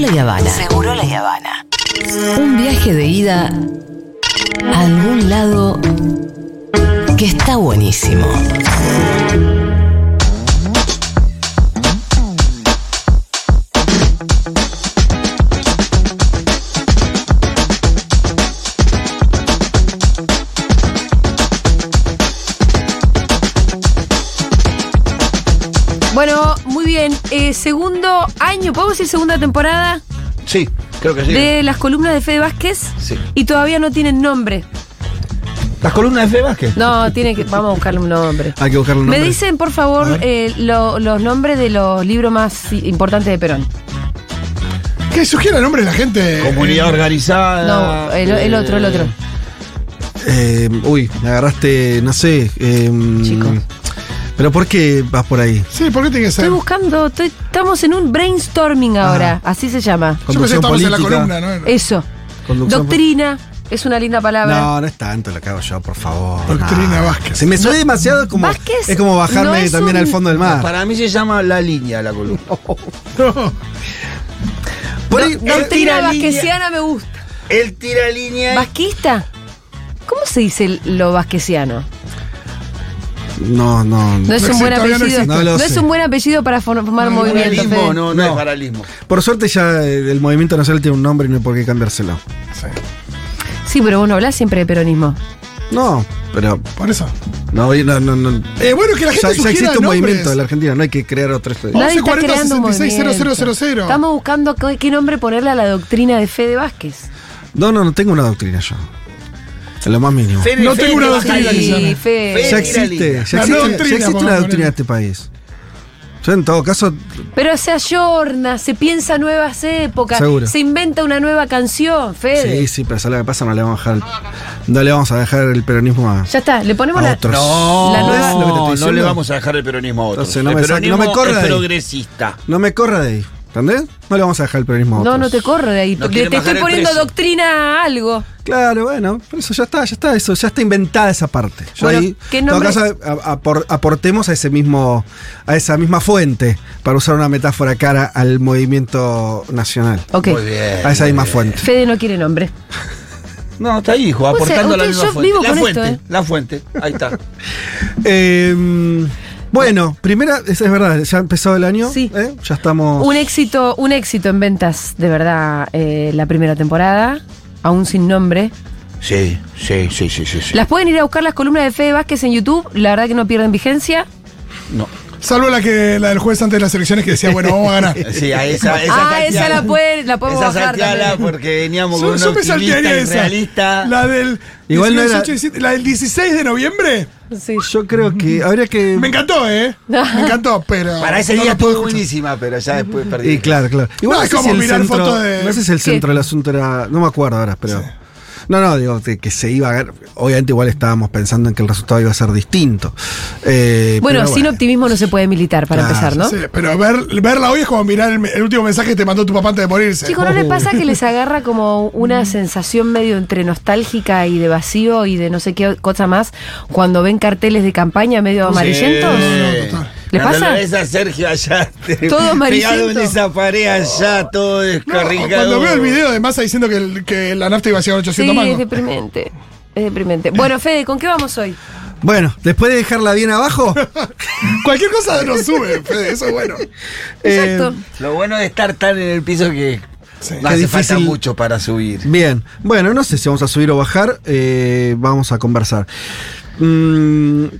la Habana. Seguro la Habana. Un viaje de ida a algún lado que está buenísimo. Bien. Eh, segundo año, ¿podemos decir segunda temporada? Sí, creo que sí. De las columnas de Fede Vázquez. Sí. Y todavía no tienen nombre. ¿Las columnas de Fede Vázquez? No, tiene que. Vamos a buscarle un nombre. Hay que buscarle un Me nombre. dicen, por favor, eh, lo- los nombres de los libros más i- importantes de Perón. Que sugiera el nombre de la gente. Comunidad Eh, organizada. No, el, el otro, el otro. Eh, uy, me agarraste, no sé. eh, Chico. Pero ¿por qué vas por ahí? Sí, ¿por qué tiene que ser? Estoy buscando, estoy- estamos en un brainstorming ahora, así se llama. Yo pensé que Conducción estábamos en la política. columna, ¿no? Eso. Conducción Doctrina, es una linda palabra. No, no es tanto lo que hago yo, por favor. Doctrina no. Vázquez. Si me sube demasiado, es como, Vázquez es como bajarme no es también un- al fondo del mar. Para mí se llama la línea la columna. No. Por ahí- Doctrina tira línea. vasquesiana me gusta. Él tira línea. ¿Vasquista? ¿Cómo se dice lo vasquesiano? No, no. No es No un buen apellido. No, No es un buen apellido para formar No, movimiento. No, no, No. es paralismo. Por suerte ya eh, el movimiento nacional tiene un nombre y no hay por qué cambiárselo. Sí, Sí, pero vos no hablas siempre de peronismo. No, pero por eso. no, no, no, no. Eh, bueno, que la gente Ya, ya sugiera existe un nombres. movimiento en la Argentina, no hay que crear otro. Once Nadie está 40 creando un 66 movimiento. 0000. Estamos buscando qué, qué nombre ponerle a la doctrina de Fede Vázquez. No, no, no tengo una doctrina yo. En lo más mínimo. Fede, No tengo una Fede, doctrina. Sí, Fede. Ya Fede, existe, ya existe, nueva ya doctrina, existe una doctrina de este país. Yo en todo caso, Pero se ayorna, se piensa nuevas épocas, Seguro. se inventa una nueva canción, Fede. sí, sí, pero ¿sabes lo que pasa? No le vamos a dejar, no le vamos a dejar el peronismo a, Ya está, le ponemos a la. otros. No, La nueva- ¿Ves lo que te estoy no, le vamos a dejar el peronismo a otros. Entonces, no el me no corra es de ahí. progresista. No me corra de ahí, ¿entendés? No le vamos a dejar el peronismo a No, otros. no te corro de ahí. No te quiere te bajar estoy el poniendo precio. doctrina a algo. Claro, bueno, por eso ya está, ya está, eso, ya está inventada esa parte. Yo Bueno, ahí, ¿qué en todo nombre- caso, a- apor- aportemos a ese mismo, a esa misma fuente, para usar una metáfora cara al movimiento nacional. Ok. Muy bien. A esa misma bien. fuente. Fede no quiere nombre. No, está ahí, hijo, O sea, aportando la usted- misma yo fuente. vivo la con fuente, esto, ¿eh? la fuente. Ahí está. Eh, bueno, primera, es, es verdad, ya ha empezado el año. Sí. ¿eh? Ya estamos. Un éxito, un éxito en ventas, de verdad, eh, la primera temporada, aún sin nombre. Sí, sí, sí, sí, sí. sí. Las pueden ir a buscar las columnas de Fede Vázquez en YouTube, la verdad que no pierden vigencia. No. Salvo la que la del jueves antes de las elecciones que decía, bueno, vamos a ganar. Sí, a esa, esa ah, esa la, pueden, la podemos Esa bajar salteala también. porque veníamos con un yo me optimista saltearía esa. realista. La del. Igual no 18, era- 17, la del 16 de noviembre. Sí. Yo creo que habría que. Me encantó, ¿eh? Me encantó, pero. Para ese no día la puedo estuvo escuchar. buenísima, pero ya después perdí. Y claro, claro. Igual No, no, es sé como mirar fotos de- no sé si el ¿Qué? centro del asunto era. No me acuerdo ahora, pero. No, no, digo que, que se iba a ver. Obviamente, igual estábamos pensando en que el resultado iba a ser distinto. Eh, Bueno, sin optimismo no se puede militar, para Claro, empezar, ¿no? Sí, pero ver, verla hoy es como mirar el, el último mensaje que te mandó tu papá antes de morirse. Chicos, ¿no les pasa que les agarra como una sensación medio entre nostálgica y de vacío y de no sé qué cosa más cuando ven carteles de campaña medio amarillentos? no, total. ¿Le Cuando pasa? lo ves a Sergio allá, te- Todo amarillento. pegado en esa pared allá, todo No, descarrigado. cuando veo el video de Massa diciendo que, el- que la nafta iba a llegar a 800 Sí, es deprimente. Es deprimente. Bueno, Fede, ¿con qué vamos hoy? Bueno, después de dejarla bien abajo. Cualquier cosa nos sube, Fede, eso es bueno. Exacto. Lo bueno de estar tan en el piso que Sí. no Qué hace falta difícil. mucho para subir. Bien, bueno, no sé si vamos a subir o bajar, eh, vamos a conversar. Mm, eh,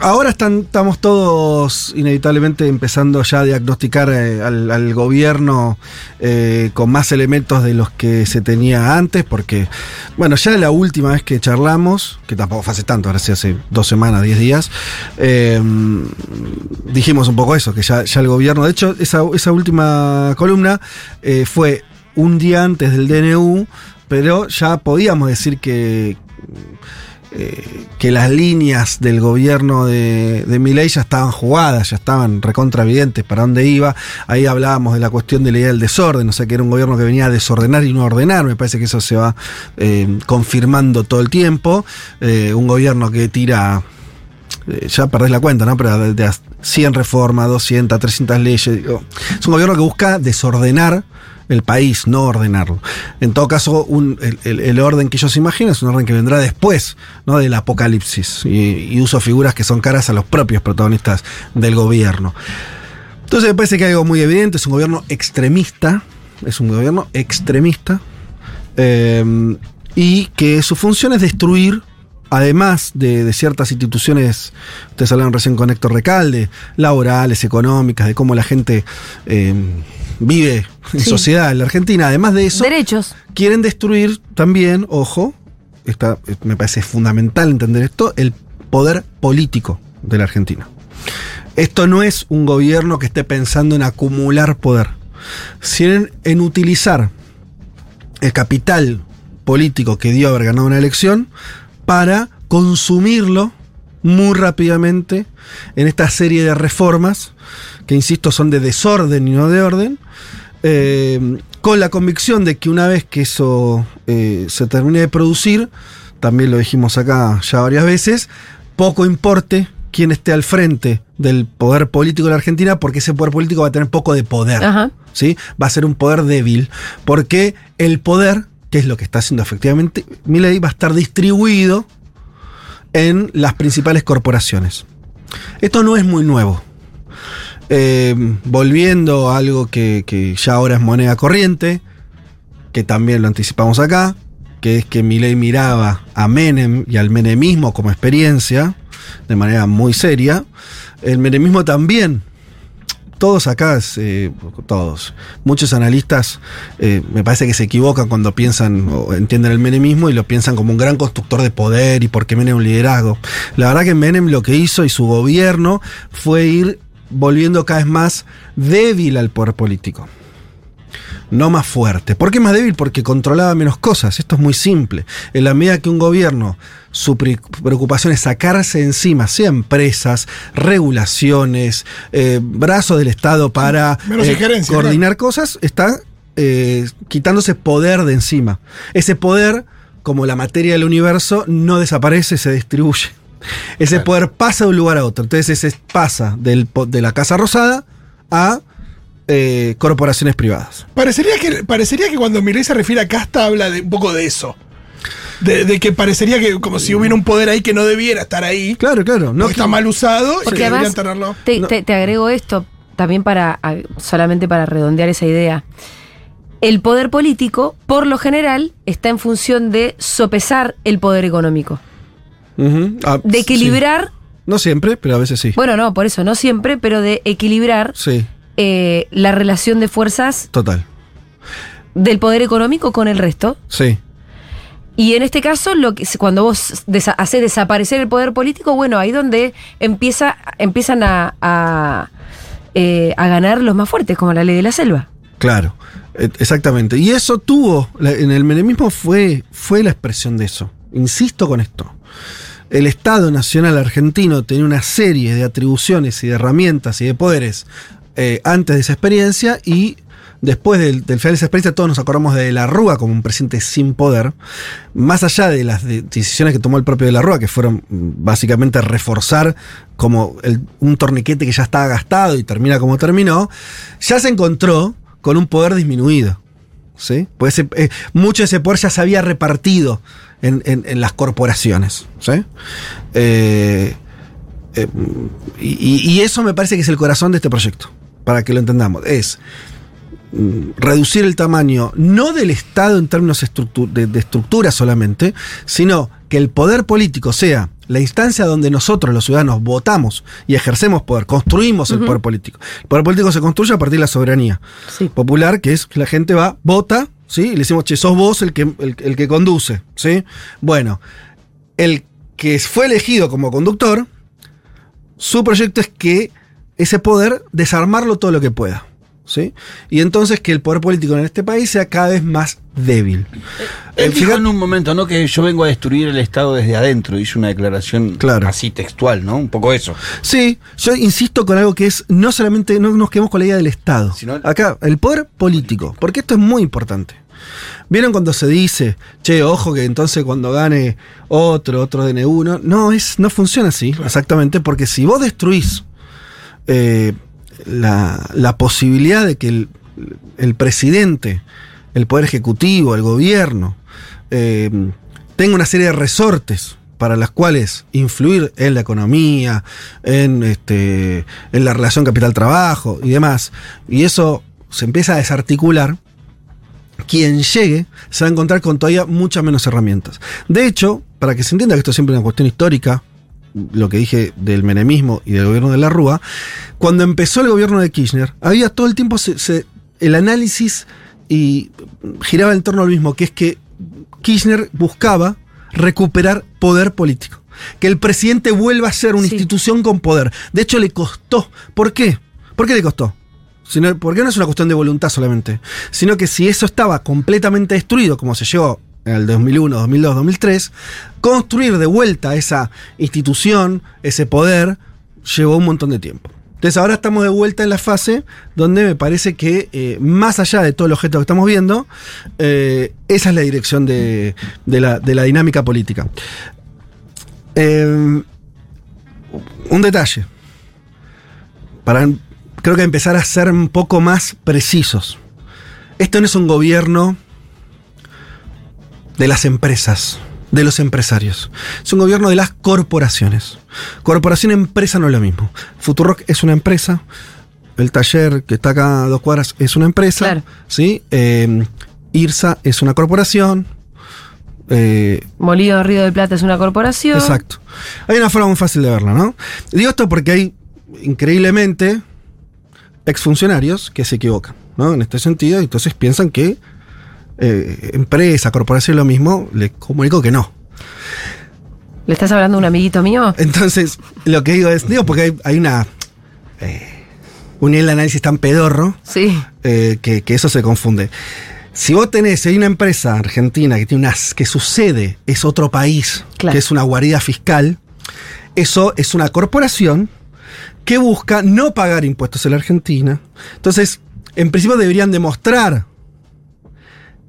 ahora están, estamos todos inevitablemente empezando ya a diagnosticar eh, al, gobierno eh, con más elementos de los que se tenía antes, porque, bueno, ya la última vez que charlamos, que tampoco fue hace tanto, ahora sí hace dos semanas, diez días, eh, dijimos un poco eso, que ya, el gobierno, de hecho, esa, esa última columna eh, fue un día antes del DNU, pero ya podíamos decir que, eh, que las líneas del gobierno de, de Milei ya estaban jugadas, ya estaban recontra evidentes para dónde iba. Ahí hablábamos de la cuestión de la idea del desorden, o sea que era un gobierno que venía a desordenar y no a ordenar. Me parece que eso se va eh, confirmando todo el tiempo. Eh, un gobierno que tira ya perdés la cuenta, ¿no? Pero de, de a 100 reformas, 200, 300 leyes. es un gobierno que busca desordenar el país, no ordenarlo. En todo caso, el, orden que ellos imaginan es un orden que vendrá después ¿no? del apocalipsis y, y uso figuras que son caras a los propios protagonistas del gobierno. Entonces me parece que hay algo muy evidente, es un gobierno extremista, es un gobierno extremista, eh, y que su función es destruir, además de, de ciertas instituciones, ustedes hablaron recién con Héctor Recalde, laborales, económicas, de cómo la gente eh, vive en Sí. sociedad en la Argentina, además de eso, Derechos. quieren destruir también, ojo, esta, eh, me parece fundamental entender esto, el poder político de la Argentina. Esto no es un gobierno que esté pensando en acumular poder, sino en, en utilizar el capital político que dio haber ganado una elección para consumirlo muy rápidamente en esta serie de reformas que, insisto, son de desorden y no de orden, eh, con la convicción de que una vez que eso eh, se termine de producir, también lo dijimos acá ya varias veces, poco importe quién esté al frente del poder político de la Argentina, porque ese poder político va a tener poco de poder. Ajá. ¿sí? Va a ser un poder débil, porque el poder, que es lo que está haciendo efectivamente Milei, va a estar distribuido en las principales corporaciones. Esto no es muy nuevo. Eh, volviendo a algo que, ya ahora es moneda corriente, que también lo anticipamos acá, que es que Milei miraba a Menem y al menemismo como experiencia, de manera muy seria. El menemismo también todos acá, eh, todos, muchos analistas eh, me parece que se equivocan cuando piensan o entienden el menemismo y lo piensan como un gran constructor de poder y porque Menem un liderazgo. La verdad que Menem lo que hizo y su gobierno fue ir volviendo cada vez más débil al poder político. No más fuerte. ¿Por qué más débil? Porque controlaba menos cosas. Esto es muy simple. En la medida que un gobierno, su pre- preocupación es sacarse encima, sea empresas, regulaciones, eh, brazos del Estado para eh, coordinar cosas, está eh, quitándose poder de encima. Ese poder, como la materia del universo, no desaparece, se distribuye. Ese poder pasa de un lugar a otro. Entonces ese pasa del de la Casa Rosada a eh, corporaciones privadas. Parecería que, parecería que cuando Milei se refiere a casta habla de un poco de eso. De, de que parecería que como si hubiera un poder ahí que no debiera estar ahí. Claro, claro. No está mal usado y Porque que deberían además, tenerlo. te, No. te- te agrego esto también para, solamente para redondear esa idea. El poder político, por lo general, está en función de sopesar el poder económico. Ah, De equilibrar, sí. No siempre, pero a veces sí. bueno, no, por eso, no siempre, pero de equilibrar Sí, eh, la relación de fuerzas total. del poder económico con el resto. Sí. Y en este caso, lo que, cuando vos desa- haces desaparecer el poder político, bueno, ahí donde empieza, empiezan a, a, eh, a ganar los más fuertes, como la ley de la selva. Claro, e- exactamente. Y eso tuvo, en el menemismo fue, fue la expresión de eso. Insisto con esto. El Estado Nacional Argentino tenía una serie de atribuciones y de herramientas y de poderes eh, antes de esa experiencia y después del, final de esa experiencia todos nos acordamos de la Rúa como un presidente sin poder. Más allá de las de- decisiones que tomó el propio de la Rúa, que fueron mm, básicamente reforzar como un torniquete que ya estaba gastado y termina como terminó, ya se encontró con un poder disminuido. ¿sí? Pues eh, mucho de ese poder ya se había repartido en, en- en las corporaciones. ¿sí? Eh, eh, y, eso me parece que es el corazón de este proyecto, para que lo entendamos. Es mm, reducir el tamaño no del Estado en términos estructu- de, de estructura solamente, sino que el poder político sea la instancia donde nosotros los ciudadanos votamos y ejercemos poder, construimos el poder político. El poder político se construye a partir de la soberanía Sí. popular, que es que la gente va, vota, ¿sí? Y le decimos, che, sos vos el que, el, el que conduce, ¿sí? Bueno, el que fue elegido como conductor, su proyecto es que ese poder desarmarlo todo lo que pueda. ¿Sí? Y entonces que el poder político en este país sea cada vez más débil. Él Eh, dijo fíjate- en un momento, ¿no? Que yo vengo a destruir el Estado desde adentro. Hizo una declaración Claro. así textual, ¿no? Un poco eso. Sí, yo insisto con algo que es no solamente no nos quedemos con la idea del Estado. Sino- Acá, el poder político, porque esto es muy importante. ¿Vieron cuando se dice, che, ojo que entonces cuando gane otro, otro DN1? No, es, no funciona así, exactamente, porque si vos destruís eh, la, la posibilidad de que el, el presidente, el poder ejecutivo, el gobierno, eh, tenga una serie de resortes para las cuales influir en la economía, en, este, en la relación capital-trabajo y demás, y eso se empieza a desarticular, quien llegue se va a encontrar con todavía muchas menos herramientas. De hecho, para que se entienda que esto es siempre una cuestión histórica, lo que dije del menemismo y del gobierno de la Rúa, cuando empezó el gobierno de Kirchner, había todo el tiempo se- se- el análisis y giraba en torno al mismo, que es que Kirchner buscaba recuperar poder político. Que el presidente vuelva a ser una Sí. institución con poder. De hecho, le costó. ¿Por qué? ¿Por qué le costó? Sino, porque no es una cuestión de voluntad solamente, sino que si eso estaba completamente destruido, como se llegó en el 2001, 2002, 2003, construir de vuelta esa institución, ese poder, llevó un montón de tiempo. Entonces ahora estamos de vuelta en la fase donde me parece que eh, más allá de todo el objeto que estamos viendo, eh, esa es la dirección de, la dinámica política. Eh, un detalle. Para creo que empezar a ser un poco más precisos. Esto no es un gobierno de las empresas, de los empresarios. Es un gobierno de las corporaciones. Corporación empresa no es lo mismo. Futurock es una empresa. El taller que está acá a dos cuadras es una empresa. Claro. ¿sí? Eh, IRSA es una corporación. Eh, Molido de Río de Plata es una corporación. Exacto. Hay una forma muy fácil de verla, ¿no? Digo esto porque hay, increíblemente, exfuncionarios que se equivocan, ¿no? En este sentido, entonces piensan que eh, empresa, corporación, lo mismo, les comunico que no. ¿Le estás hablando a un amiguito mío? Entonces, lo que digo es, digo, porque hay, hay una. eh, un análisis tan pedorro Sí. eh, que, que eso se confunde. Si vos tenés, si hay una empresa argentina que tiene unas, que su sede es otro país, Claro. que es una guarida fiscal, eso es una corporación que busca no pagar impuestos en la Argentina. Entonces, en principio deberían demostrar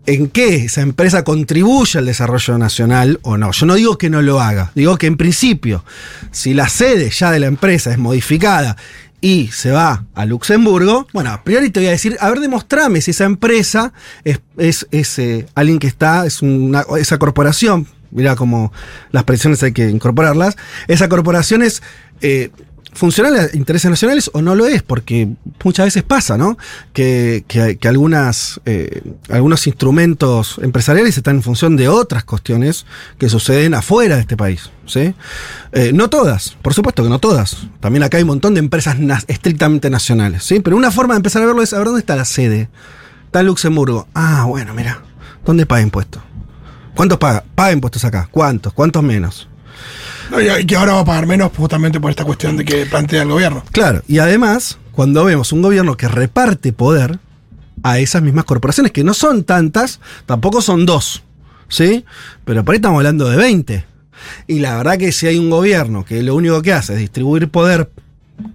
en qué esa empresa contribuye al desarrollo nacional o no. Yo no digo que no lo haga, digo que en principio, si la sede ya de la empresa es modificada y se va a Luxemburgo, bueno, a priori te voy a decir, a ver, demostrame si esa empresa es, es, es, eh, alguien que está, es una, esa corporación, mira como las presiones hay que incorporarlas, esa corporación es... eh, funcional a intereses nacionales o no lo es, porque muchas veces pasa, ¿no? Que, que, algunas, eh, algunos instrumentos empresariales están en función de otras cuestiones que suceden afuera de este país, ¿sí? Eh, no todas, por supuesto que no todas. También acá hay un montón de empresas estrictamente nacionales, ¿sí? Pero una forma de empezar a verlo es a ver dónde está la sede. Está en Luxemburgo. Ah, bueno, mira. ¿Dónde paga impuestos? ¿Cuántos paga? Paga impuestos acá. ¿Cuántos? ¿Cuántos menos? Y que ahora va a pagar menos justamente por esta cuestión de que plantea el gobierno. Claro, y además, cuando vemos un gobierno que reparte poder a esas mismas corporaciones, que no son tantas, tampoco son dos, ¿sí? Pero por ahí estamos hablando de 20. Y la verdad que si hay un gobierno que lo único que hace es distribuir poder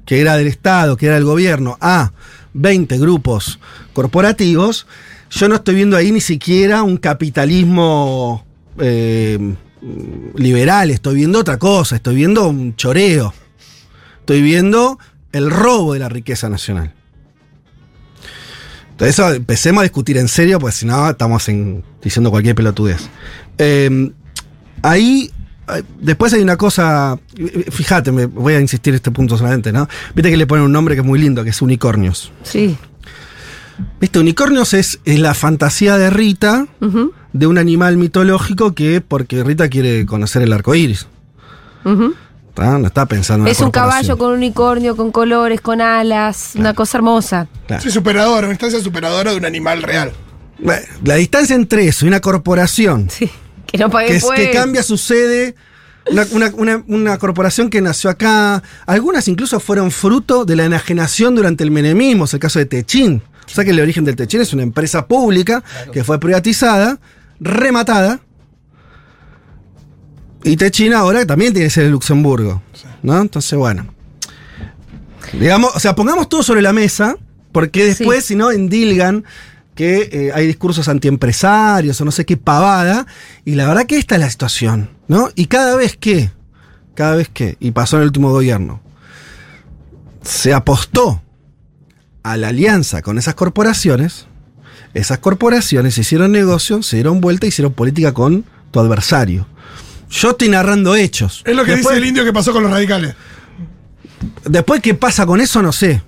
que era del Estado, que era del gobierno, a 20 grupos corporativos, yo no estoy viendo ahí ni siquiera un capitalismo eh, liberal, estoy viendo otra cosa, estoy viendo un choreo. Estoy viendo el robo de la riqueza nacional. Entonces, eso empecemos a discutir en serio, porque si no, estamos en- diciendo cualquier pelotudez. Eh, ahí, eh, después hay una cosa, fíjate, me voy a insistir en este punto solamente, ¿no? Viste que le ponen un nombre que es muy lindo, que es unicornios. Sí. Viste, unicornios es, es la fantasía de Rita de un animal mitológico que, porque Rita quiere conocer el arco iris. No está pensando en Es un caballo con unicornio, con colores, con alas, una cosa hermosa. Claro. Sí, superador, una instancia superadora de un animal real. La distancia entre eso y una corporación Sí. Que no pague que, es- que impuestos. cambia su sede, una, una- una- una corporación que nació acá, algunas incluso fueron fruto de la enajenación durante el menemismo, es el caso de Techín. O sea que el origen del Techín es una empresa pública que fue privatizada, rematada. Y Techín ahora también tiene que ser Luxemburgo. ¿No? Entonces, bueno. Digamos, o sea, pongamos todo sobre la mesa, porque después, si no, endilgan que eh, hay discursos antiempresarios o no sé qué pavada, y la verdad que esta es la situación, ¿no? Y cada vez que, cada vez que, y pasó en el último gobierno, se apostó a la alianza con esas corporaciones, esas corporaciones hicieron negocio, se dieron vuelta y hicieron política con tu adversario. Yo estoy narrando hechos. Es lo que Después- dice el indio que pasó con los radicales. Después, ¿qué pasa con eso? No sé.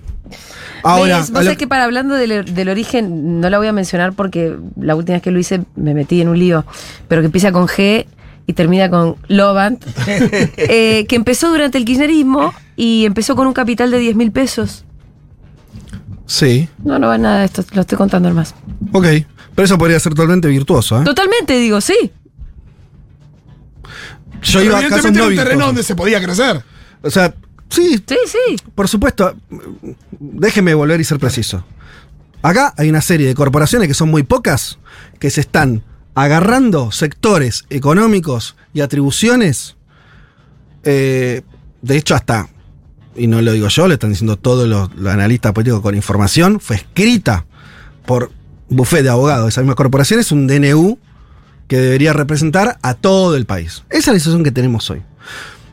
Ahora, ¿Ves? Vos lo- sabés que para hablando del, del origen, no la voy a mencionar porque la última vez que lo hice me metí en un lío, pero que empieza con G y termina con Lovant, eh, que empezó durante el kirchnerismo y empezó con un capital de 10 mil pesos. Sí, No, no va nada de esto, lo estoy contando nomás. ok. Pero eso podría ser totalmente virtuoso, ¿eh? Totalmente, digo, sí. Yo Pero iba a no un terreno donde se podía crecer. O sea, sí, Sí, sí. por supuesto. Déjeme volver y ser preciso. Acá hay una serie de corporaciones que son muy pocas, que se están agarrando sectores económicos y atribuciones. eh, de hecho, hasta, y no lo digo yo, lo están diciendo todos los, analistas políticos con información, fue escrita por bufete de abogados de esas mismas corporaciones, un DNU que debería representar a todo el país. Esa es la situación que tenemos hoy.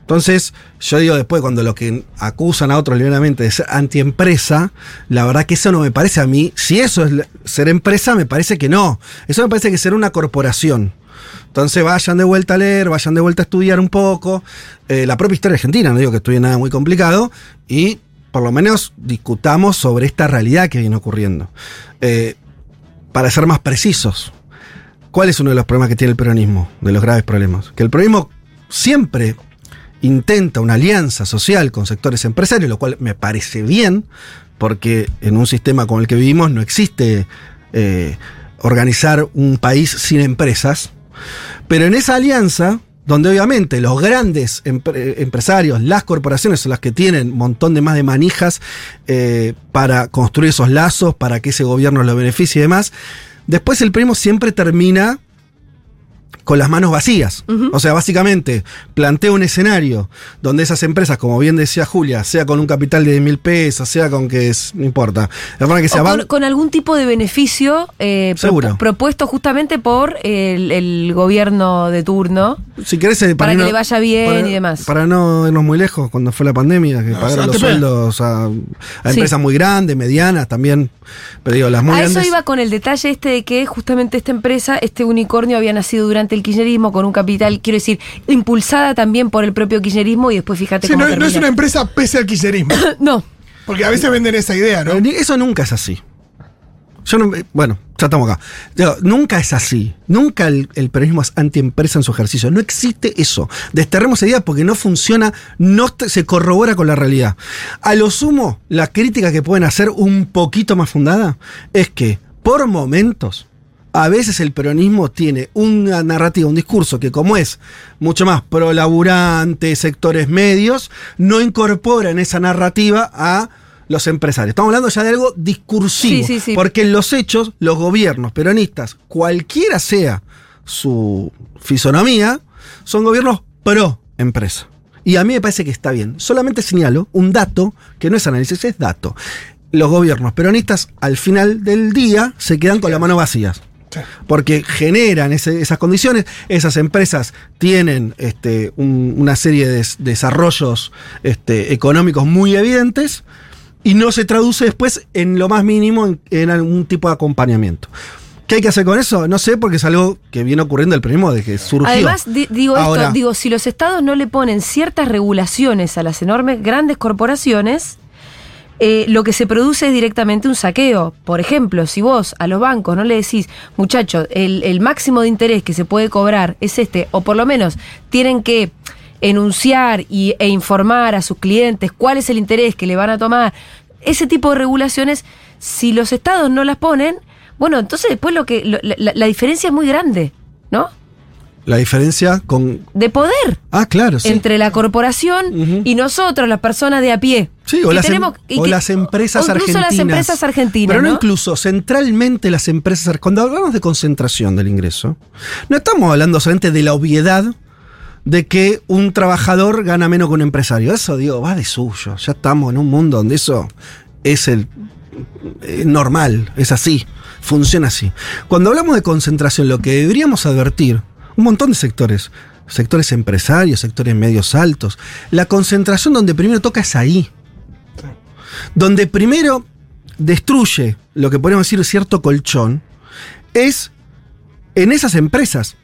Entonces, yo digo después, cuando lo que acusan a otros libremente de ser antiempresa, la verdad que eso no me parece a mí. Si eso es ser empresa, me parece que no. Eso me parece que ser una corporación. Entonces vayan de vuelta a leer, vayan de vuelta a estudiar un poco. eh, la propia historia argentina, no digo que estudie nada muy complicado. Y por lo menos discutamos sobre esta realidad que viene ocurriendo. Eh, para ser más precisos, ¿cuál es uno de los problemas que tiene el peronismo? De los graves problemas. Que el peronismo siempre intenta una alianza social con sectores empresarios, lo cual me parece bien, porque en un sistema como el que vivimos no existe eh, organizar un país sin empresas. Pero en esa alianza, donde obviamente los grandes empre- empresarios, las corporaciones son las que tienen un montón de más de manijas eh, para construir esos lazos, para que ese gobierno lo beneficie y demás, después el primo siempre termina con las manos vacías. O sea, básicamente plantea un escenario donde esas empresas, como bien decía Julia, sea con un capital de 10 mil pesos, sea con que es, no importa, que O sea con, con algún tipo de beneficio eh, pro- propuesto justamente por el, el gobierno de turno. Si querés, eh, Para que no- le vaya bien para- y demás. Para no irnos muy lejos, cuando fue la pandemia, que No, pagaron los sueldos a, a Sí. empresas muy grandes, medianas también. Pero digo, las muy a eso grandes. iba con el detalle este de que justamente esta empresa, este unicornio, había nacido durante el kirchnerismo con un capital, quiero decir, impulsada también por el propio kirchnerismo y después fíjate Sí, cómo no, no es una empresa pese al kirchnerismo. No, Porque a veces venden esa idea, ¿no? Eso nunca es así. Yo no, eh, bueno, ya estamos acá. Nunca es así. Nunca el, el peronismo es antiempresa en su ejercicio. No existe eso. Desterremos esa idea porque no funciona, no se corrobora con la realidad. A lo sumo, la crítica que pueden hacer un poquito más fundada es que, por momentos, a veces el peronismo tiene una narrativa, un discurso que como es mucho más pro laburante, sectores medios, no incorpora en esa narrativa a los empresarios. Estamos hablando ya de algo discursivo. Sí, sí, sí. Porque en los hechos, los gobiernos peronistas, cualquiera sea su fisonomía, son gobiernos pro empresa. Y a mí me parece que está bien. Solamente señalo un dato que no es análisis, es dato. Los gobiernos peronistas al final del día se quedan con las manos vacías Sí. porque generan ese- esas condiciones, esas empresas tienen este, un- una serie de des- desarrollos este, económicos muy evidentes y no se traduce después en lo más mínimo en, en algún tipo de acompañamiento. ¿Qué hay que hacer con eso? No sé, porque es algo que viene ocurriendo el primo desde que surgió. Además, di- digo Ahora, esto, digo, si los estados no le ponen ciertas regulaciones a las enormes, grandes corporaciones, eh, lo que se produce es directamente un saqueo. Por ejemplo, si vos a los bancos no le decís, muchachos, el, máximo de interés que se puede cobrar es este, o por lo menos tienen que enunciar y, e informar a sus clientes cuál es el interés que le van a tomar, ese tipo de regulaciones, si los estados no las ponen, bueno, entonces después lo que lo- la diferencia es muy grande, ¿no? La diferencia con... de poder Ah, claro, sí. entre la corporación y nosotros, las personas de a pie. Sí, o, las, em- tenemos- o que- las empresas o incluso argentinas. las empresas argentinas. Pero no, ¿no? incluso, centralmente las empresas Cuando hablamos de concentración del ingreso, no estamos hablando solamente de la obviedad de que un trabajador gana menos que un empresario. Eso, digo, va de suyo. Ya estamos en un mundo donde eso es el eh, normal, es así. funciona así. Cuando hablamos de concentración, lo que deberíamos advertir, un montón de sectores, sectores empresarios, sectores medios altos, la concentración donde primero toca es ahí. Donde primero destruye lo que podemos decir cierto colchón, es en esas empresas.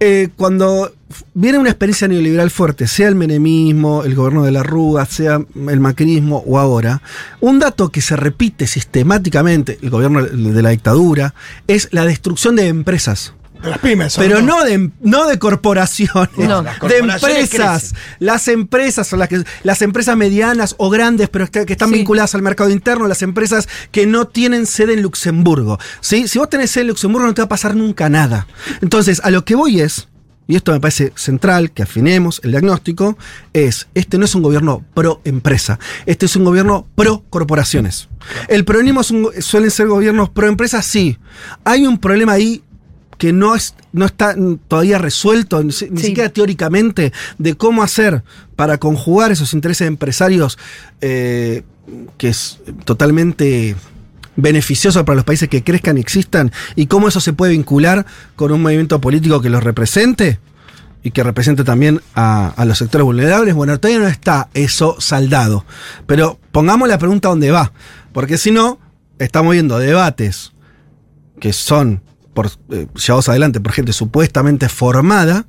Eh, cuando viene una experiencia neoliberal fuerte, sea el menemismo, el gobierno de la Rúa, sea el macrismo o ahora, un dato que se repite sistemáticamente, el gobierno de la dictadura, es la destrucción de empresas. De las pymes. Pero no de, no de corporaciones, No. Las de corporaciones empresas. Las empresas son las que las empresas medianas o grandes, pero que, que están Sí. vinculadas al mercado interno, las empresas que no tienen sede en Luxemburgo. ¿sí? Si vos tenés sede en Luxemburgo no te va a pasar nunca nada. Entonces, a lo que voy es, y esto me parece central, que afinemos el diagnóstico, es, este no es un gobierno pro empresa, este es un gobierno pro corporaciones. El peronismo es un- suelen ser gobiernos pro empresa, sí. Hay un problema ahí que no, es, no está todavía resuelto, ni, si- ni Sí. siquiera teóricamente, de cómo hacer para conjugar esos intereses empresarios eh, que es totalmente beneficioso para los países que crezcan y existan, y cómo eso se puede vincular con un movimiento político que los represente y que represente también a, a los sectores vulnerables. Bueno, todavía no está eso saldado, pero pongamos la pregunta dónde va, porque si no, estamos viendo debates que son por, eh, llevados adelante por gente supuestamente formada,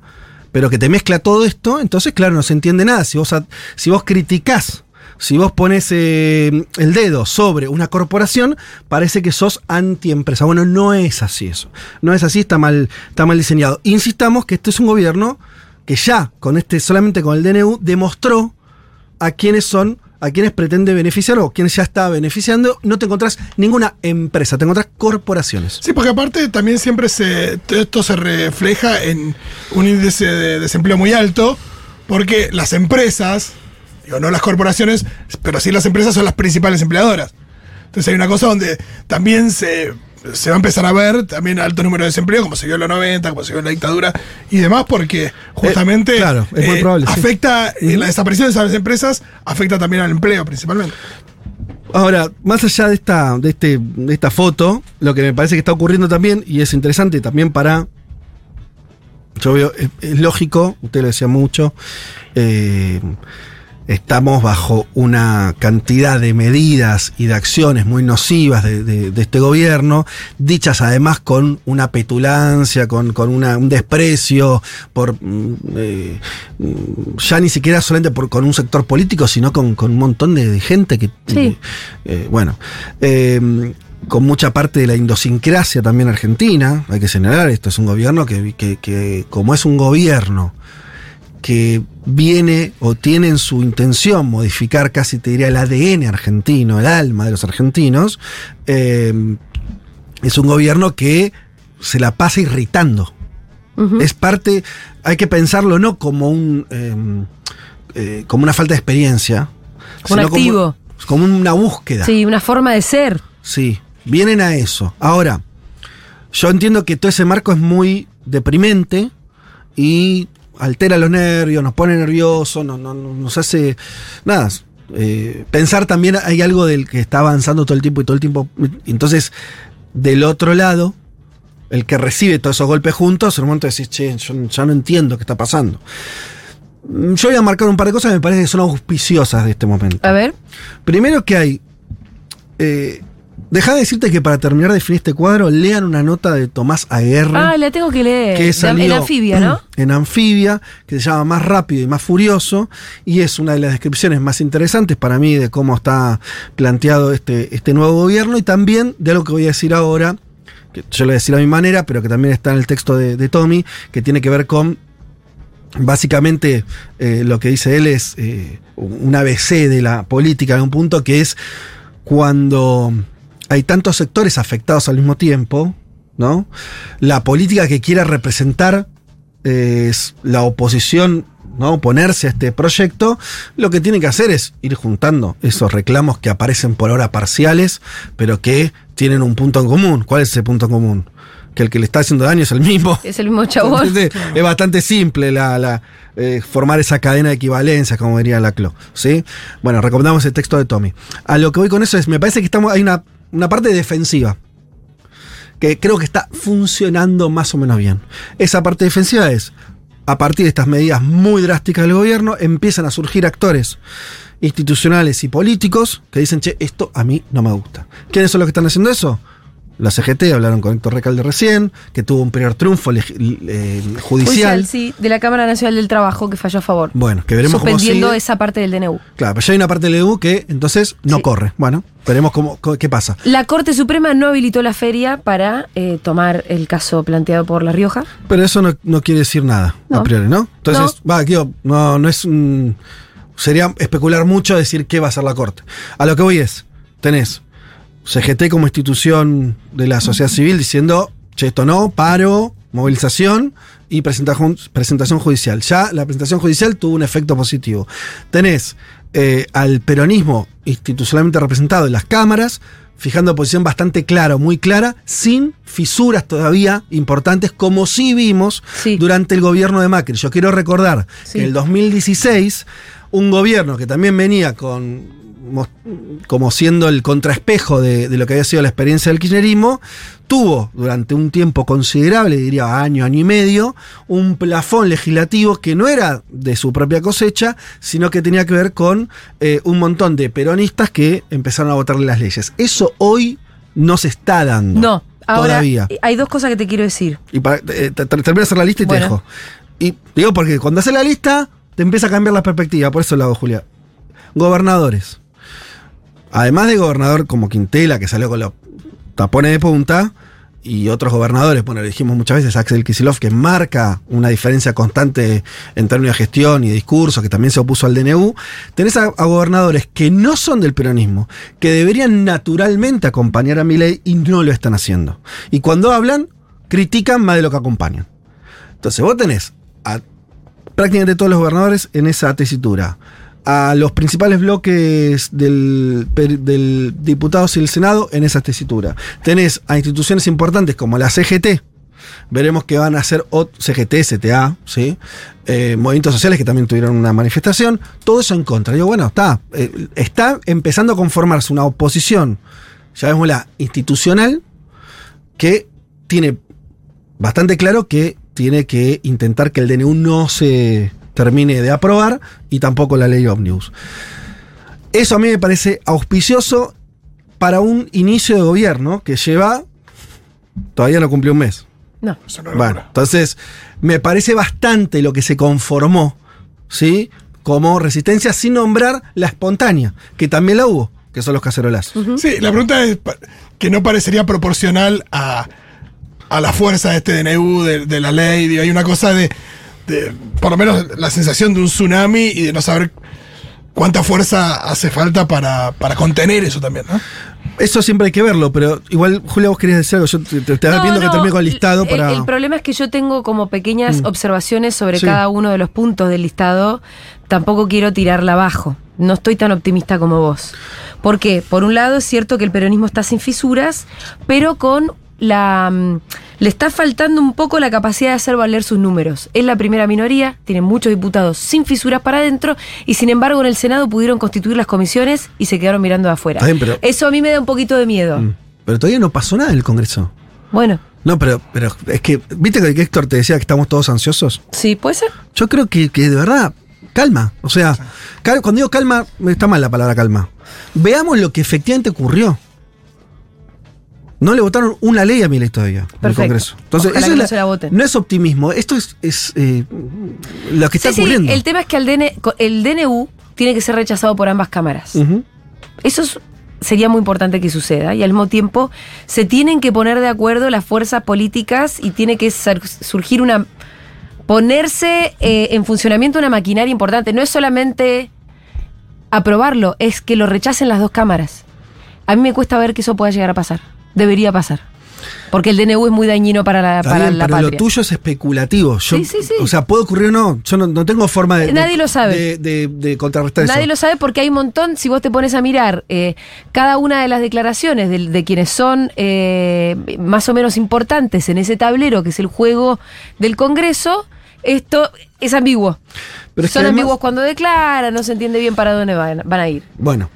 pero que te mezcla todo esto, entonces, claro, no se entiende nada. Si vos, si vos criticás, si vos pones eh, el dedo sobre una corporación, parece que sos antiempresa. Bueno, no es así eso. No es así, está mal, está mal diseñado. Insistamos que este es un gobierno que ya, con este, solamente con el DNU, demostró a quienes son, a quienes pretende beneficiar o quienes ya está beneficiando, no te encontrás ninguna empresa, te encontrás corporaciones. Sí, porque aparte también siempre se, esto se refleja en un índice de desempleo muy alto, porque las empresas, digo, no las corporaciones, pero sí las empresas son las principales empleadoras. Entonces hay una cosa donde también se, se va a empezar a ver también alto número de desempleo, como se vio en los 90, como se vio en la dictadura y demás, porque justamente Eh, claro, es muy probable, sí. afecta, eh, la desaparición de esas empresas afecta también al empleo principalmente. Ahora, más allá de esta, de, este, de esta foto, lo que me parece que está ocurriendo también, y es interesante también para. Yo veo, es, es lógico, usted lo decía mucho, eh, estamos bajo una cantidad de medidas y de acciones muy nocivas de, de- de este gobierno, dichas además con una petulancia, con, con una- un desprecio por mm, eh, ya ni siquiera solamente por, con un sector político, sino con, con un montón de, de gente que Sí. eh, bueno, eh, con mucha parte de la idiosincrasia también argentina, hay que señalar, esto es un gobierno que, que- que como es un gobierno que viene o tiene en su intención modificar casi te diría el ADN argentino, el alma de los argentinos, eh, es un gobierno que se la pasa irritando. Es parte, hay que pensarlo no como un eh, eh, como una falta de experiencia, Como un activo. como una búsqueda. Sí, una forma de ser. Sí, vienen a eso. Ahora, yo entiendo que todo ese marco es muy deprimente y altera los nervios, nos pone nerviosos, no- no- no- nos hace. Nada. eh, pensar también hay algo del que está avanzando todo el tiempo y todo el tiempo. Entonces, del otro lado, el que recibe todos esos golpes juntos, en un momento decís, che, yo ya no entiendo qué está pasando. Mm, Yo voy a marcar un par de cosas que me parece que son auspiciosas de este momento. A ver. Primero que hay. Eh, Deja de decirte que para terminar de definir este cuadro, lean una nota de Tomás Aguerre. Ah, la tengo que leer. que salió en anfibia, ¿no? En anfibia, que se llama Más rápido y más furioso, y es una de las descripciones más interesantes para mí de cómo está planteado este, este nuevo gobierno y también de algo que voy a decir ahora, que yo lo voy a decir a mi manera, pero que también está en el texto de, de Tommy, que tiene que ver con Básicamente eh, lo que dice él es eh, un ABC de la política en un punto que es cuando hay tantos sectores afectados al mismo tiempo, ¿no? La política que quiera representar eh, es la oposición, ¿no? Oponerse a este proyecto, lo que tiene que hacer es ir juntando esos reclamos que aparecen por ahora parciales, pero que tienen un punto en común. ¿Cuál es ese punto en común? Que el que le está haciendo daño es el mismo. Es el mismo chabón. Entonces, es bastante simple la, la, eh, formar esa cadena de equivalencia, como diría la CLO. ¿sí? Bueno, recomendamos el texto de Tommy. A lo que voy con eso es, me parece que estamos, hay una, una parte defensiva. que creo que está funcionando más o menos bien. Esa parte defensiva es, a partir de estas medidas muy drásticas del gobierno, empiezan a surgir actores institucionales y políticos que dicen, che, esto a mí no me gusta. ¿Quiénes son los que están haciendo eso? La CGT, hablaron con Héctor Recalde recién, que tuvo un primer triunfo eh, judicial. Judicial, sí, de la Cámara Nacional del Trabajo que falló a favor. Bueno, que veremos cómo suspendiendo sigue. esa parte del DNU. Claro, pero ya hay una parte del EU que entonces no Sí. corre. Bueno, veremos cómo, qué pasa. La Corte Suprema no habilitó la feria para eh, tomar el caso planteado por La Rioja. Pero eso no, no quiere decir nada, No. a priori, ¿no? Entonces, va, aquí no, no es un. Sería especular mucho decir qué va a hacer la Corte. A lo que voy es, tenés CGT como institución de la sociedad civil diciendo, che, esto no, paro, movilización y presentación, judicial. Ya la presentación judicial tuvo un efecto positivo. Tenés eh, al peronismo institucionalmente representado en las cámaras, fijando posición bastante clara, muy clara, sin fisuras todavía importantes, como sí vimos Sí. durante el gobierno de Macri. Yo quiero recordar Sí. que en el 2016, un gobierno que también venía con como siendo el contraespejo de, de lo que había sido la experiencia del kirchnerismo, tuvo durante un tiempo considerable, diría año, año y medio, un plafón legislativo que no era de su propia cosecha, sino que tenía que ver con eh, un montón de peronistas que empezaron a votarle las leyes. Eso hoy no se está dando. No, ahora Todavía. hay dos cosas que te quiero decir. Y para, eh, te- te- termino de hacer la lista y Bueno. te dejo. Y digo porque cuando haces la lista, te empieza a cambiar la perspectiva. Por eso lo hago, Julia. Gobernadores. Además de gobernador como Quintela, que salió con los tapones de punta, y otros gobernadores, bueno, lo dijimos muchas veces, Axel Kicillof, que marca una diferencia constante en términos de gestión y discurso, que también se opuso al DNU, tenés a, a gobernadores que no son del peronismo, que deberían naturalmente acompañar a Milei y no lo están haciendo. Y cuando hablan, critican más de lo que acompañan. Entonces vos tenés a prácticamente todos los gobernadores en esa tesitura. A los principales bloques del, del diputados y el Senado en esa tesitura. Tenés a instituciones importantes como la CGT. Veremos que van a hacer CGT, CTA, ¿sí? Eh, movimientos sociales que también tuvieron una manifestación. Todo eso en contra. Digo, bueno, está. eh, está empezando a conformarse una oposición, llamémosla institucional, que tiene bastante claro que tiene que intentar que el DNU no se termine de aprobar y tampoco la ley Omnibus. Eso a mí me parece auspicioso para un inicio de gobierno que lleva, todavía no cumplió un mes. No. Bueno, entonces me parece bastante lo que se conformó, ¿sí? Como resistencia sin nombrar la espontánea, que también la hubo, que son los cacerolazos. Sí, la pregunta es que no parecería proporcional a, a la fuerza de este DNU, de, de la ley. digo, hay una cosa de, de, por lo menos, la sensación de un tsunami y de no saber cuánta fuerza hace falta para, para contener eso también, ¿no? Eso siempre hay que verlo, pero igual, Julia, vos querías decir algo. Yo te, te estaba No, viendo que termine con el listado el- para. El, problema es que yo tengo como pequeñas observaciones sobre Sí. cada uno de los puntos del listado. Tampoco quiero tirarla abajo. No estoy tan optimista como vos. ¿Por qué? Por un lado es cierto que el peronismo está sin fisuras, pero con la... mm, le está faltando un poco la capacidad de hacer valer sus números. Es la primera minoría, tiene muchos diputados sin fisuras para adentro y sin embargo en el Senado pudieron constituir las comisiones y se quedaron mirando afuera. Está bien, pero- Eso a mí me da un poquito de miedo. Mm. Pero todavía no pasó nada en el Congreso. Bueno, No, pero, pero es que, ¿viste que Héctor te decía que estamos todos ansiosos? sí, puede ser. Yo creo que, que de verdad, calma. O sea, cal- cuando digo calma, está mal la palabra calma. Veamos lo que efectivamente ocurrió. No le votaron una ley a Milei todavía en el. Congreso. Entonces, Ojalá eso que es no la- se la voten. no es optimismo, esto es, es, eh, lo que está Sí, ocurriendo. el tema es que DN el DNU tiene que ser rechazado por ambas cámaras. Eso es- sería muy importante que suceda. Y al mismo tiempo se tienen que poner de acuerdo las fuerzas políticas y tiene que ser- surgir una... ponerse eh, en funcionamiento una maquinaria importante. No es solamente aprobarlo, es que lo rechacen las dos cámaras. A mí me cuesta ver que eso pueda llegar a pasar. Debería pasar. Porque el DNU es muy dañino para la, Está para bien, la pero patria. lo tuyo es especulativo. Yo, Sí, sí, sí. O sea, puede ocurrir o no. Yo no, no tengo forma de. Nadie de- lo sabe. De, de- de contrarrestar Nadie eso. lo sabe porque hay un montón, si vos te pones a mirar eh, cada una de las declaraciones de, de quienes son eh, más o menos importantes en ese tablero que es el juego del Congreso, esto es ambiguo. Pero es son además- ambiguos cuando declaran, no se entiende bien para dónde van, van a ir. Bueno.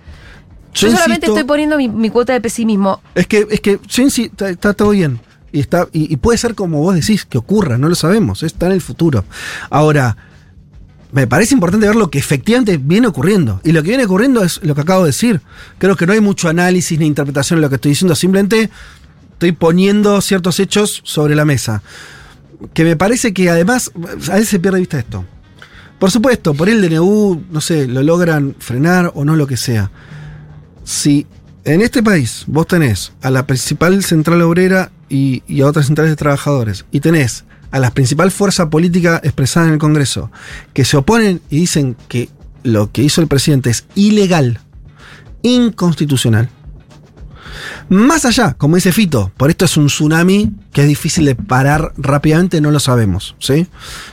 Yo, solamente insisto- estoy poniendo mi, mi cuota de pesimismo. Es que, es que, yo insi- está, está todo bien. y, está, y, y puede ser como vos decís, que ocurra, no lo sabemos, está en el futuro. Ahora, me parece importante ver lo que efectivamente viene ocurriendo. Y lo que viene ocurriendo es lo que acabo de decir. Creo que no hay mucho análisis ni interpretación en lo que estoy diciendo, simplemente estoy poniendo ciertos hechos sobre la mesa. Que me parece que además, a veces se pierde de vista esto. Por supuesto, por el DNU, no sé, lo logran frenar o no lo que sea. Si en este país vos tenés a la principal central obrera y, a otras centrales de trabajadores, y tenés a la principal fuerza política expresada en el Congreso, que se oponen y dicen que lo que hizo el presidente es ilegal, inconstitucional. Más allá, como dice Fito, por esto es un tsunami que es difícil de parar rápidamente, no lo sabemos, ¿sí?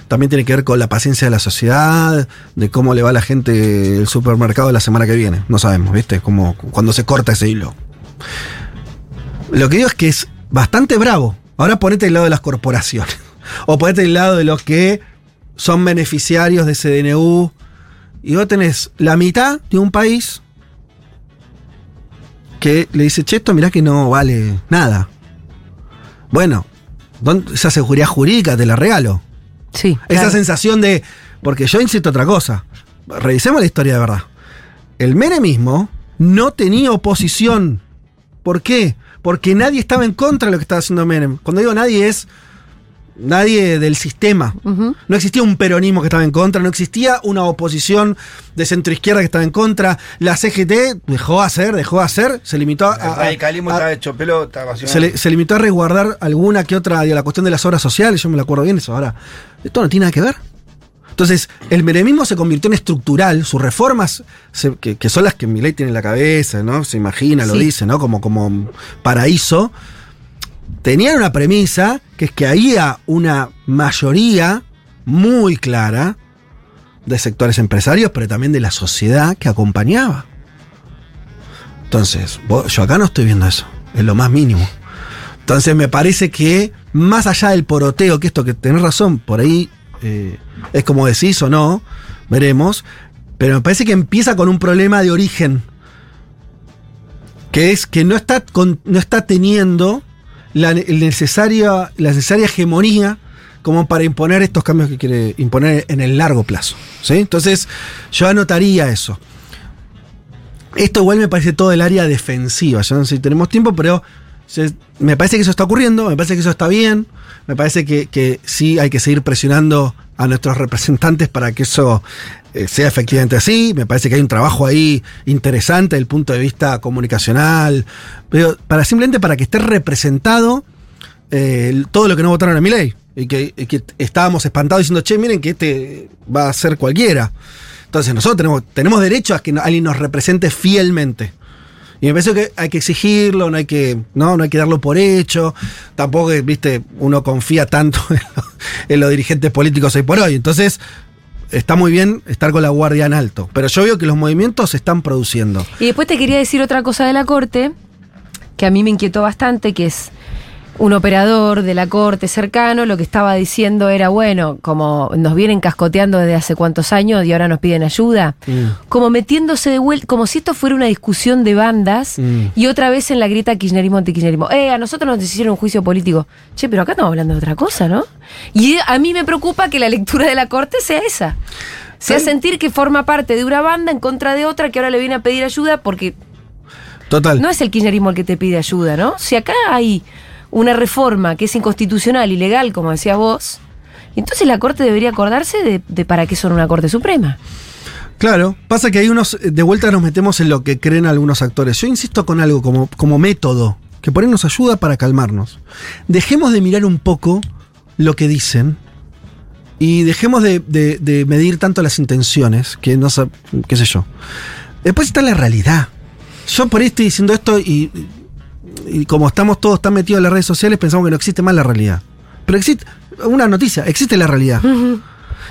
También tiene que ver con la paciencia de la sociedad, de cómo le va a la gente el supermercado la semana que viene, no sabemos, ¿viste? Como cuando se corta ese hilo. Lo que digo es que es bastante bravo. Ahora ponete del lado de las corporaciones. O ponete del lado de los que son beneficiarios de ese DNU. Y vos tenés la mitad de un país que le dice, che, esto mirá que no vale nada. Bueno, ¿dónde- esa seguridad jurídica te la regalo. Sí. Esa claro. sensación de. Porque yo insisto otra cosa. Revisemos la historia de verdad. El menemismo no tenía oposición. ¿Por qué? Porque nadie estaba en contra de lo que estaba haciendo Menem. Cuando digo nadie es. Nadie del sistema. No existía un peronismo que estaba en contra, no existía una oposición de centro izquierda que estaba en contra. La CGT dejó hacer, dejó hacer, se limitó a. El radicalismo a- estaba hecho pelota, apasionado. se, le- se limitó a resguardar alguna que otra, digo, la cuestión de las obras sociales, yo me la acuerdo bien eso. Ahora, esto no tiene nada que ver. Entonces, el menemismo se convirtió en estructural, sus reformas, se- que, que son las que Milei tiene en la cabeza, ¿no? Se imagina, lo Sí. dice, ¿no? Como, como paraíso. Tenían una premisa, que es que había una mayoría muy clara de sectores empresarios, pero también de la sociedad que acompañaba. Entonces, yo acá no estoy viendo eso, es lo más mínimo. Entonces me parece que más allá del poroteo, que esto que tenés razón, por ahí eh, es como decís o no, veremos, pero me parece que empieza con un problema de origen, que es que no está, no está teniendo la, necesaria, la necesaria hegemonía como para imponer estos cambios que quiere imponer en el largo plazo. ¿sí? Entonces yo anotaría eso. Esto igual me parece todo el área defensiva. Yo no sé si tenemos tiempo, pero me parece que eso está ocurriendo, me parece que eso está bien, me parece que, que sí hay que seguir presionando a nuestros representantes para que eso eh, sea efectivamente así. Me parece que hay un trabajo ahí interesante desde el punto de vista comunicacional, pero para simplemente para que esté representado eh, todo lo que no votaron a mi ley. Y que, y que estábamos espantados diciendo, che, miren que este va a ser cualquiera. Entonces nosotros tenemos, tenemos derecho a que alguien nos represente fielmente. Y me parece que hay que exigirlo, no hay que, no, no hay que darlo por hecho. Tampoco, viste, uno confía tanto en, en los dirigentes políticos hoy por hoy. Entonces, está muy bien estar con la guardia en alto. Pero yo veo que los movimientos se están produciendo. Y después te quería decir otra cosa de la Corte, que a mí me inquietó bastante, que es un operador de la Corte cercano, lo que estaba diciendo era, bueno, como nos vienen cascoteando desde hace cuántos años y ahora nos piden ayuda, Mm. como metiéndose de vuelta, como si esto fuera una discusión de bandas Mm. y otra vez en la grieta kirchnerismo antikirchnerismo. Eh, a nosotros nos hicieron un juicio político. Che, pero acá estamos hablando de otra cosa, ¿no? Y a mí me preocupa que la lectura de la Corte sea esa. Sea Sí. sentir que forma parte de una banda en contra de otra que ahora le viene a pedir ayuda porque Total. no es el kirchnerismo el que te pide ayuda, ¿no? Si acá hay una reforma que es inconstitucional, ilegal, como decías vos, entonces la Corte debería acordarse de, para qué son una Corte Suprema. Claro, pasa que hay unos, de vuelta nos metemos en lo que creen algunos actores. Yo insisto con algo como, como método, que por ahí nos ayuda para calmarnos. Dejemos de mirar un poco lo que dicen y dejemos de, de- de medir tanto las intenciones, que no sé, qué sé yo. Después está la realidad. Yo por ahí estoy diciendo esto y, y como estamos todos tan metidos en las redes sociales, pensamos que no existe más la realidad. Pero existe, una noticia, existe la realidad.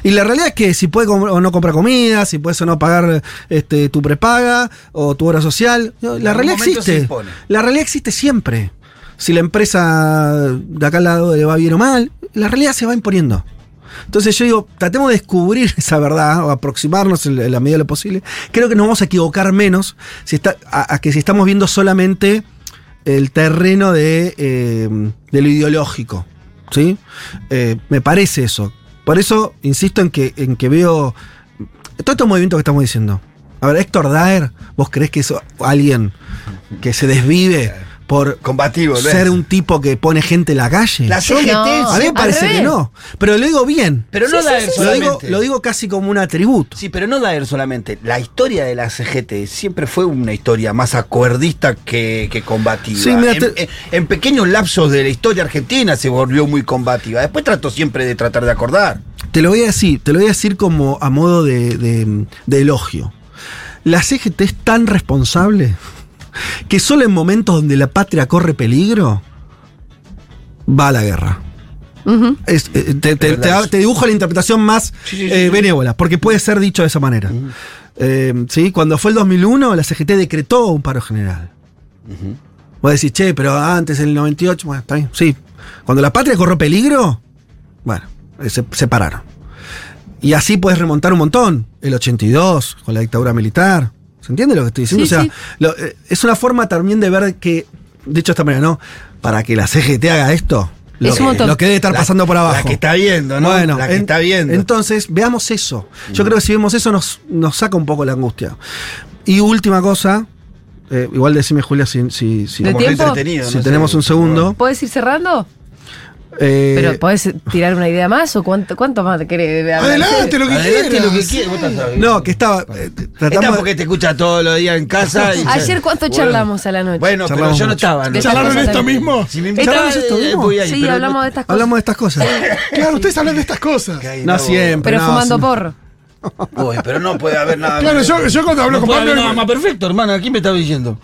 Y la realidad es que si puedes o no comprar comida, si puedes o no pagar este, tu prepaga o tu hora social, no, la realidad existe. La realidad existe siempre. Si la empresa de acá al lado le va bien o mal, la realidad se va imponiendo. Entonces yo digo, tratemos de descubrir esa verdad o aproximarnos en la- en la medida de lo posible. Creo que nos vamos a equivocar menos si está, a, a que si estamos viendo solamente el terreno de, eh, de lo ideológico. ¿Sí? Eh, me parece eso. Por eso insisto en que, en que veo todos estos movimientos que estamos diciendo. A ver, Héctor Daer, ¿vos creés que es alguien que se desvive por Combativo, ¿no ser es? un tipo que pone gente en la calle? La CGT, No, a mí me parece que no. Pero lo digo bien. pero no Sí, Daer sí, sí. Lo digo, solamente. lo digo casi como un atributo. Sí, pero no Daer solamente. La historia de la CGT siempre fue una historia más acuerdista que, que combativa. Sí, mira, en, te- en- en pequeños lapsos de la historia argentina se volvió muy combativa. Después trató siempre de tratar de acordar. Te lo voy a decir, te lo voy a decir como a modo de, de- de elogio. La CGT es tan responsable que solo en momentos donde la patria corre peligro, va a la guerra. Es- eh, te, te- verdad. te- te dibujo la interpretación más Sí, sí, sí, eh, sí. benévola, porque puede ser dicho de esa manera. Eh, ¿sí? Cuando fue el 2001, la CGT decretó un paro general. Vos decís, che, pero antes, en el 98, bueno, está bien. Sí. Cuando la patria corrió peligro, bueno, eh, se, se pararon. Y así puedes remontar un montón. El 82, con la dictadura militar. ¿Se entiende lo que estoy diciendo? Sí, o sea, sí. lo- eh, es una forma también de ver que, dicho de esta manera, ¿no? Para que la CGT haga esto, lo, Es que debe estar La- pasando por abajo. La que está viendo, ¿no? Bueno, la que en- está viendo. Entonces, veamos eso. Yo creo que si vemos eso nos, nos saca un poco la angustia. Y última cosa, eh, igual decime Julia si, si, si, tenemos un segundo. ¿Puedes ir cerrando? Eh, Pero ¿podés tirar una idea más o cuánto, cuánto más te querés? Adelante, lo que Adelante quieras. lo que quieras. vos estás- no, que estaba... eh, tratamos de- porque te escucha todos los días en casa. y- Ayer cuánto Bueno. charlamos a la noche. Bueno, pero Charlamos yo no estaba. ¿no? ¿Charlaron esto también. mismo? Si me ¿Charlamos invitas, esto eh, mismo? voy ahí, sí, pero hablamos de estas cosas. Hablamos de estas cosas. Claro, ustedes hablan de estas cosas. No siempre. pero no, fumando sí. porro. Uy, pero no puede haber nada. Claro, yo, yo cuando hablo no con Pablo. nada más perfecto, hermana. ¿Quién me está diciendo?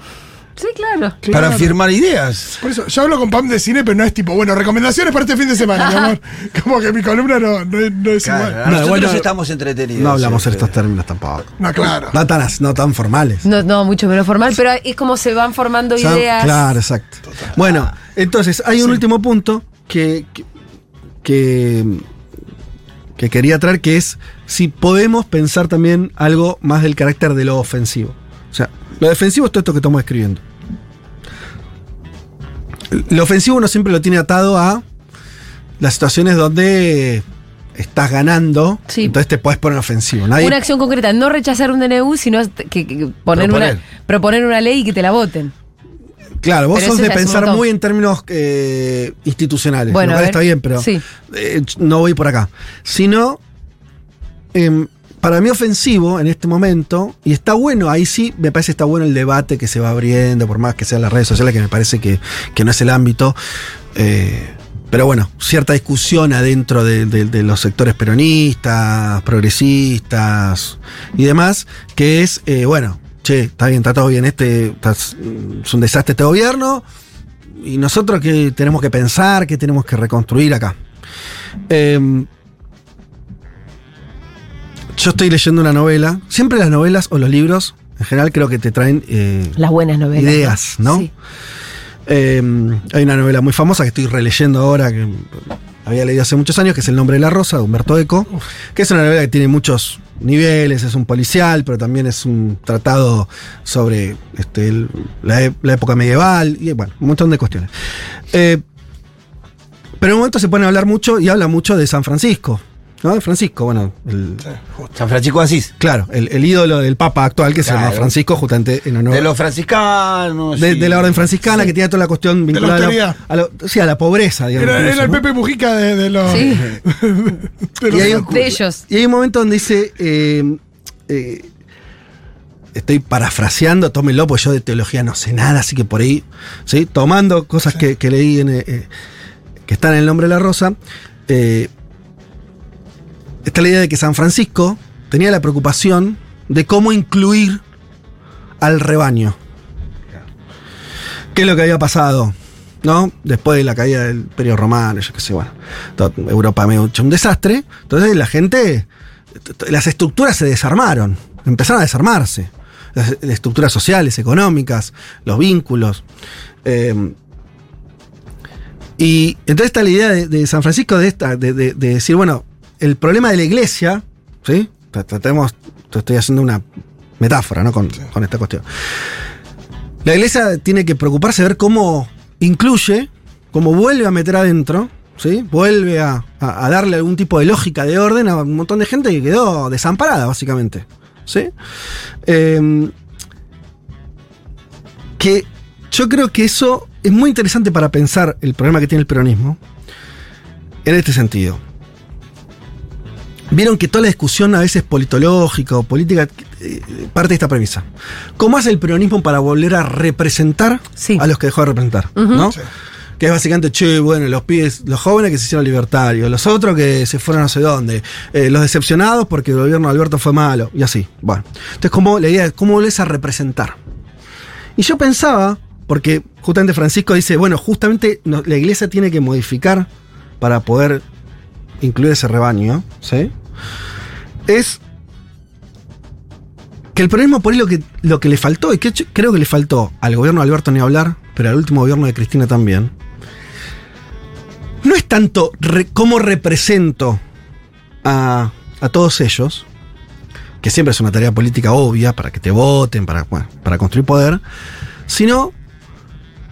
Sí, claro. Para firmar ideas. Por eso, yo hablo con Pam de cine, pero no es tipo, bueno, recomendaciones para este fin de semana, mi amor. Como que mi columna no, no, es- no es Claro, igual. a nosotros bueno, estamos entretenidos. No hablamos en estos términos tampoco. No, claro. No tan, no tan formales. No, no, mucho menos formal, pero es como se van formando ideas. Claro, exacto. Bueno, entonces hay un último punto que, que, que, que quería traer, que es si podemos pensar también algo más del carácter de lo ofensivo. O sea, lo defensivo es todo esto que estamos escribiendo. Lo ofensivo uno siempre lo tiene atado a las situaciones donde estás ganando, Sí. entonces te puedes poner ofensivo. Nadie, Una acción concreta, no rechazar un DNU, sino que, que poner Proponer. una proponer una ley y que te la voten. Claro, vos Pero sos de pensar muy en términos eh, institucionales. Bueno, lo cual ver. está bien, pero Sí. eh, no voy por acá. Sino, em, para mí ofensivo en este momento, y está bueno, ahí sí me parece está bueno el debate que se va abriendo, por más que sean las redes sociales, que me parece que, que no es el ámbito. eh, pero bueno, cierta discusión adentro de, los sectores peronistas, progresistas y demás, que es, eh, bueno, che, está bien, está todo bien, este es un desastre este gobierno, y nosotros que tenemos que pensar, que tenemos que reconstruir acá. Eh, yo estoy leyendo una novela. Siempre las novelas o los libros, en general, creo que te traen eh, Las buenas novelas. ideas, ¿no? Sí. Eh, hay una novela muy famosa que estoy releyendo ahora, que había leído hace muchos años, que es El nombre de la rosa, de Humberto Eco, que es una novela que tiene muchos niveles, es un policial, pero también es un tratado sobre este, el- la, e- la época medieval, y bueno, un montón de cuestiones. Eh, pero en un momento se pone a hablar mucho y habla mucho de San Francisco. ¿No? De Francisco, bueno, el- San Francisco de Asís. claro, el, el ídolo del Papa actual que se llama. Francisco, justamente en honor De los franciscanos. de, sí. de la orden franciscana, que tiene toda la cuestión vinculada a la, a la- sí, a la pobreza, digamos. Era, incluso, era el ¿no? Pepe Mujica de, de los. Sí. de los- Y hay un- De ellos. Y hay un momento donde dice, eh, eh, estoy parafraseando, tómenlo, porque yo de teología no sé nada, así que por ahí, ¿sí? tomando cosas que, que leí en, eh, eh, que están en el nombre de la rosa, eh, está la idea de que San Francisco tenía la preocupación de cómo incluir al rebaño. ¿Qué es lo que había pasado? ¿No? Después de la caída del Imperio Romano, yo qué sé, bueno. Europa medio hecho un desastre. Entonces la gente. Las estructuras se desarmaron. Empezaron a desarmarse. Las, estructuras sociales, económicas, los vínculos. Eh, y entonces está la idea de, San Francisco de esta, de decir, bueno, el problema de la iglesia, ¿sí? Tra- Tratemos, te estoy haciendo una metáfora, ¿no? Con, esta cuestión. La iglesia tiene que preocuparse de ver cómo incluye, cómo vuelve a meter adentro, ¿sí? Vuelve a, darle algún tipo de lógica, de orden a un montón de gente que quedó desamparada, básicamente. ¿Sí? Eh, que yo creo que eso es muy interesante para pensar el problema que tiene el peronismo en este sentido. Vieron que toda la discusión a veces politológica o política eh, parte de esta premisa. ¿Cómo hace el peronismo para volver a representar Sí. a los que dejó de representar? Ujú. ¿no? Sí. Que es básicamente, che, bueno, los pibes, los jóvenes que se hicieron libertarios, los otros que se fueron a no sé dónde, eh, los decepcionados porque el gobierno de Alberto fue malo, y así. Bueno. Entonces, ¿cómo, la idea es cómo volvés a representar. Y yo pensaba, porque justamente Francisco dice, bueno, justamente la iglesia tiene que modificar para poder incluir ese rebaño, ¿sí? Es que el peronismo por ahí lo que, lo que le faltó, y que creo que le faltó al gobierno de Alberto ni hablar, pero al último gobierno de Cristina también, no es tanto cómo represento a, a todos ellos, que siempre es una tarea política obvia para que te voten, para, bueno, para construir poder, sino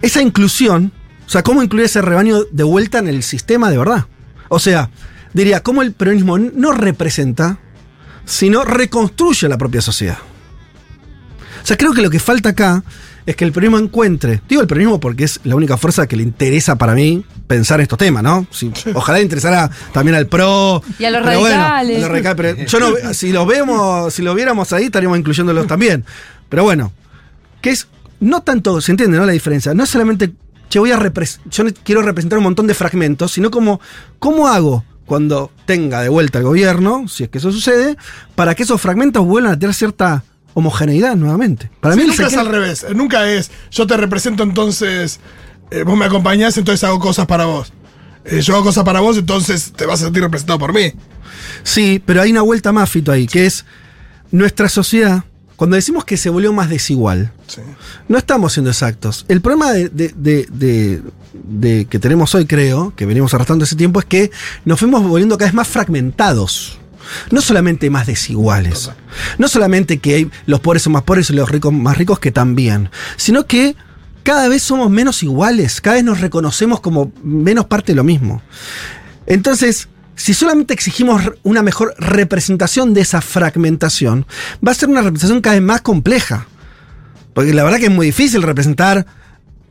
esa inclusión, o sea, cómo incluir ese rebaño de vuelta en el sistema de verdad. O sea, diría, cómo el peronismo no representa, sino reconstruye la propia sociedad. O sea, creo que lo que falta acá es que el peronismo encuentre, digo el peronismo porque es la única fuerza que le interesa para mí pensar estos temas, ¿no? Si- ojalá le interesara también al PRO. Y a los pero bueno, radicales. a los radicales, pero yo no, si los vemos, si lo viéramos ahí, estaríamos incluyéndolos también. Pero bueno, que es, no tanto, se entiende, ¿no? La diferencia. No es solamente, che, voy a repres- yo quiero representar un montón de fragmentos, sino como, ¿cómo hago cuando tenga de vuelta el gobierno, si es que eso sucede, para que esos fragmentos vuelvan a tener cierta homogeneidad nuevamente? Para Sí, mí nunca es al revés. eh, Nunca es yo te represento, entonces eh, vos me acompañás, entonces hago cosas para vos. Eh, yo hago cosas para vos, entonces te vas a sentir representado por mí. Sí, pero hay una vuelta más, Fito, ahí, que es nuestra sociedad, cuando decimos que se volvió más desigual, Sí. no estamos siendo exactos. El problema de, de- de- de- que tenemos hoy, creo, que venimos arrastrando ese tiempo, es que nos fuimos volviendo cada vez más fragmentados. No solamente más desiguales. No solamente que hay- los pobres son más pobres y los ricos más ricos, que también. Sino que cada vez somos menos iguales. Cada vez nos reconocemos como menos parte de lo mismo. Entonces, si solamente exigimos una mejor representación de esa fragmentación, va a ser una representación cada vez más compleja. Porque la verdad que es muy difícil representar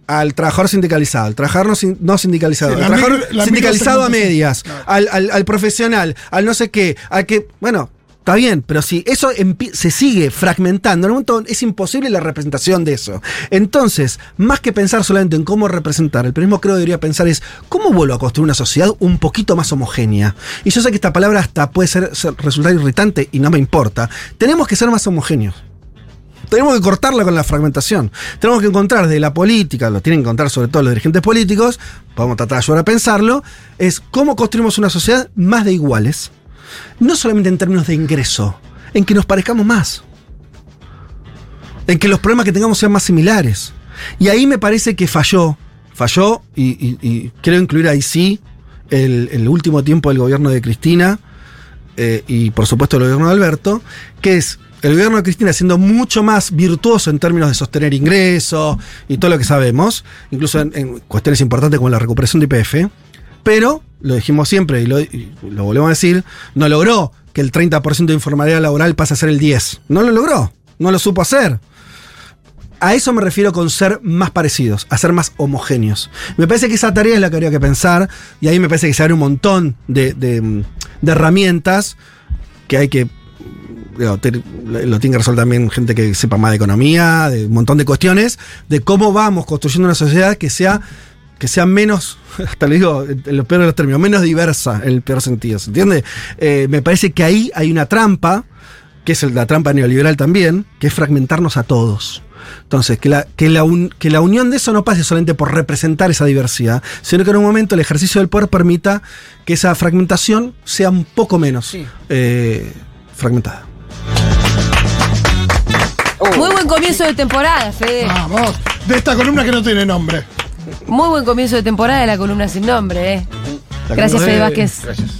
al trabajador sindicalizado, al trabajador no, sin- no sindicalizado, Sí, al trabajador sindicalizado a medias, al, al- al profesional, al no sé qué, al que, bueno, está bien, pero si eso se sigue fragmentando, en un momento es imposible la representación de eso. Entonces, más que pensar solamente en cómo representar, el periodismo creo que debería pensar es cómo vuelvo a construir una sociedad un poquito más homogénea. Y yo sé que esta palabra hasta puede ser, ser- resultar irritante y no me importa. Tenemos que ser más homogéneos. Tenemos que cortarla con la fragmentación. Tenemos que encontrar de la política, lo tienen que encontrar sobre todo los dirigentes políticos, podemos tratar de ayudar a pensarlo, es cómo construimos una sociedad más de iguales. No solamente en términos de ingreso, en que nos parezcamos más. En que los problemas que tengamos sean más similares. Y ahí me parece que falló, falló, y, y- quiero incluir ahí sí el, el último tiempo del gobierno de Cristina, eh, y por supuesto el gobierno de Alberto, que es el gobierno de Cristina siendo mucho más virtuoso en términos de sostener ingresos y todo lo que sabemos, incluso en, cuestiones importantes como la recuperación de IPF, pero, lo dijimos siempre y lo, volvemos a decir, no logró que el 30% de informalidad laboral pase a ser el 10%. No lo logró, no lo supo hacer. A eso me refiero con ser más parecidos, a ser más homogéneos. Me parece que esa tarea es la que habría que pensar, y ahí me parece que se abre un montón de- de herramientas que hay que. Lo tiene que resolver también gente que sepa más de economía, de un montón de cuestiones, de cómo vamos construyendo una sociedad que sea, que sea menos, hasta le digo en los peores de los términos, menos diversa en el peor sentido, ¿se entiende? Eh, me parece que ahí hay una trampa, que es la trampa neoliberal también, que es fragmentarnos a todos. Entonces, que la, que, la un- que la unión de eso no pase solamente por representar esa diversidad, sino que en un momento el ejercicio del poder permita que esa fragmentación sea un poco menos eh, fragmentada. Muy buen comienzo de temporada, Fede. Vamos. De esta columna que no tiene nombre. Muy buen comienzo de temporada de la columna sin nombre, ¿eh? La Gracias, Fede de- Vázquez. Gracias.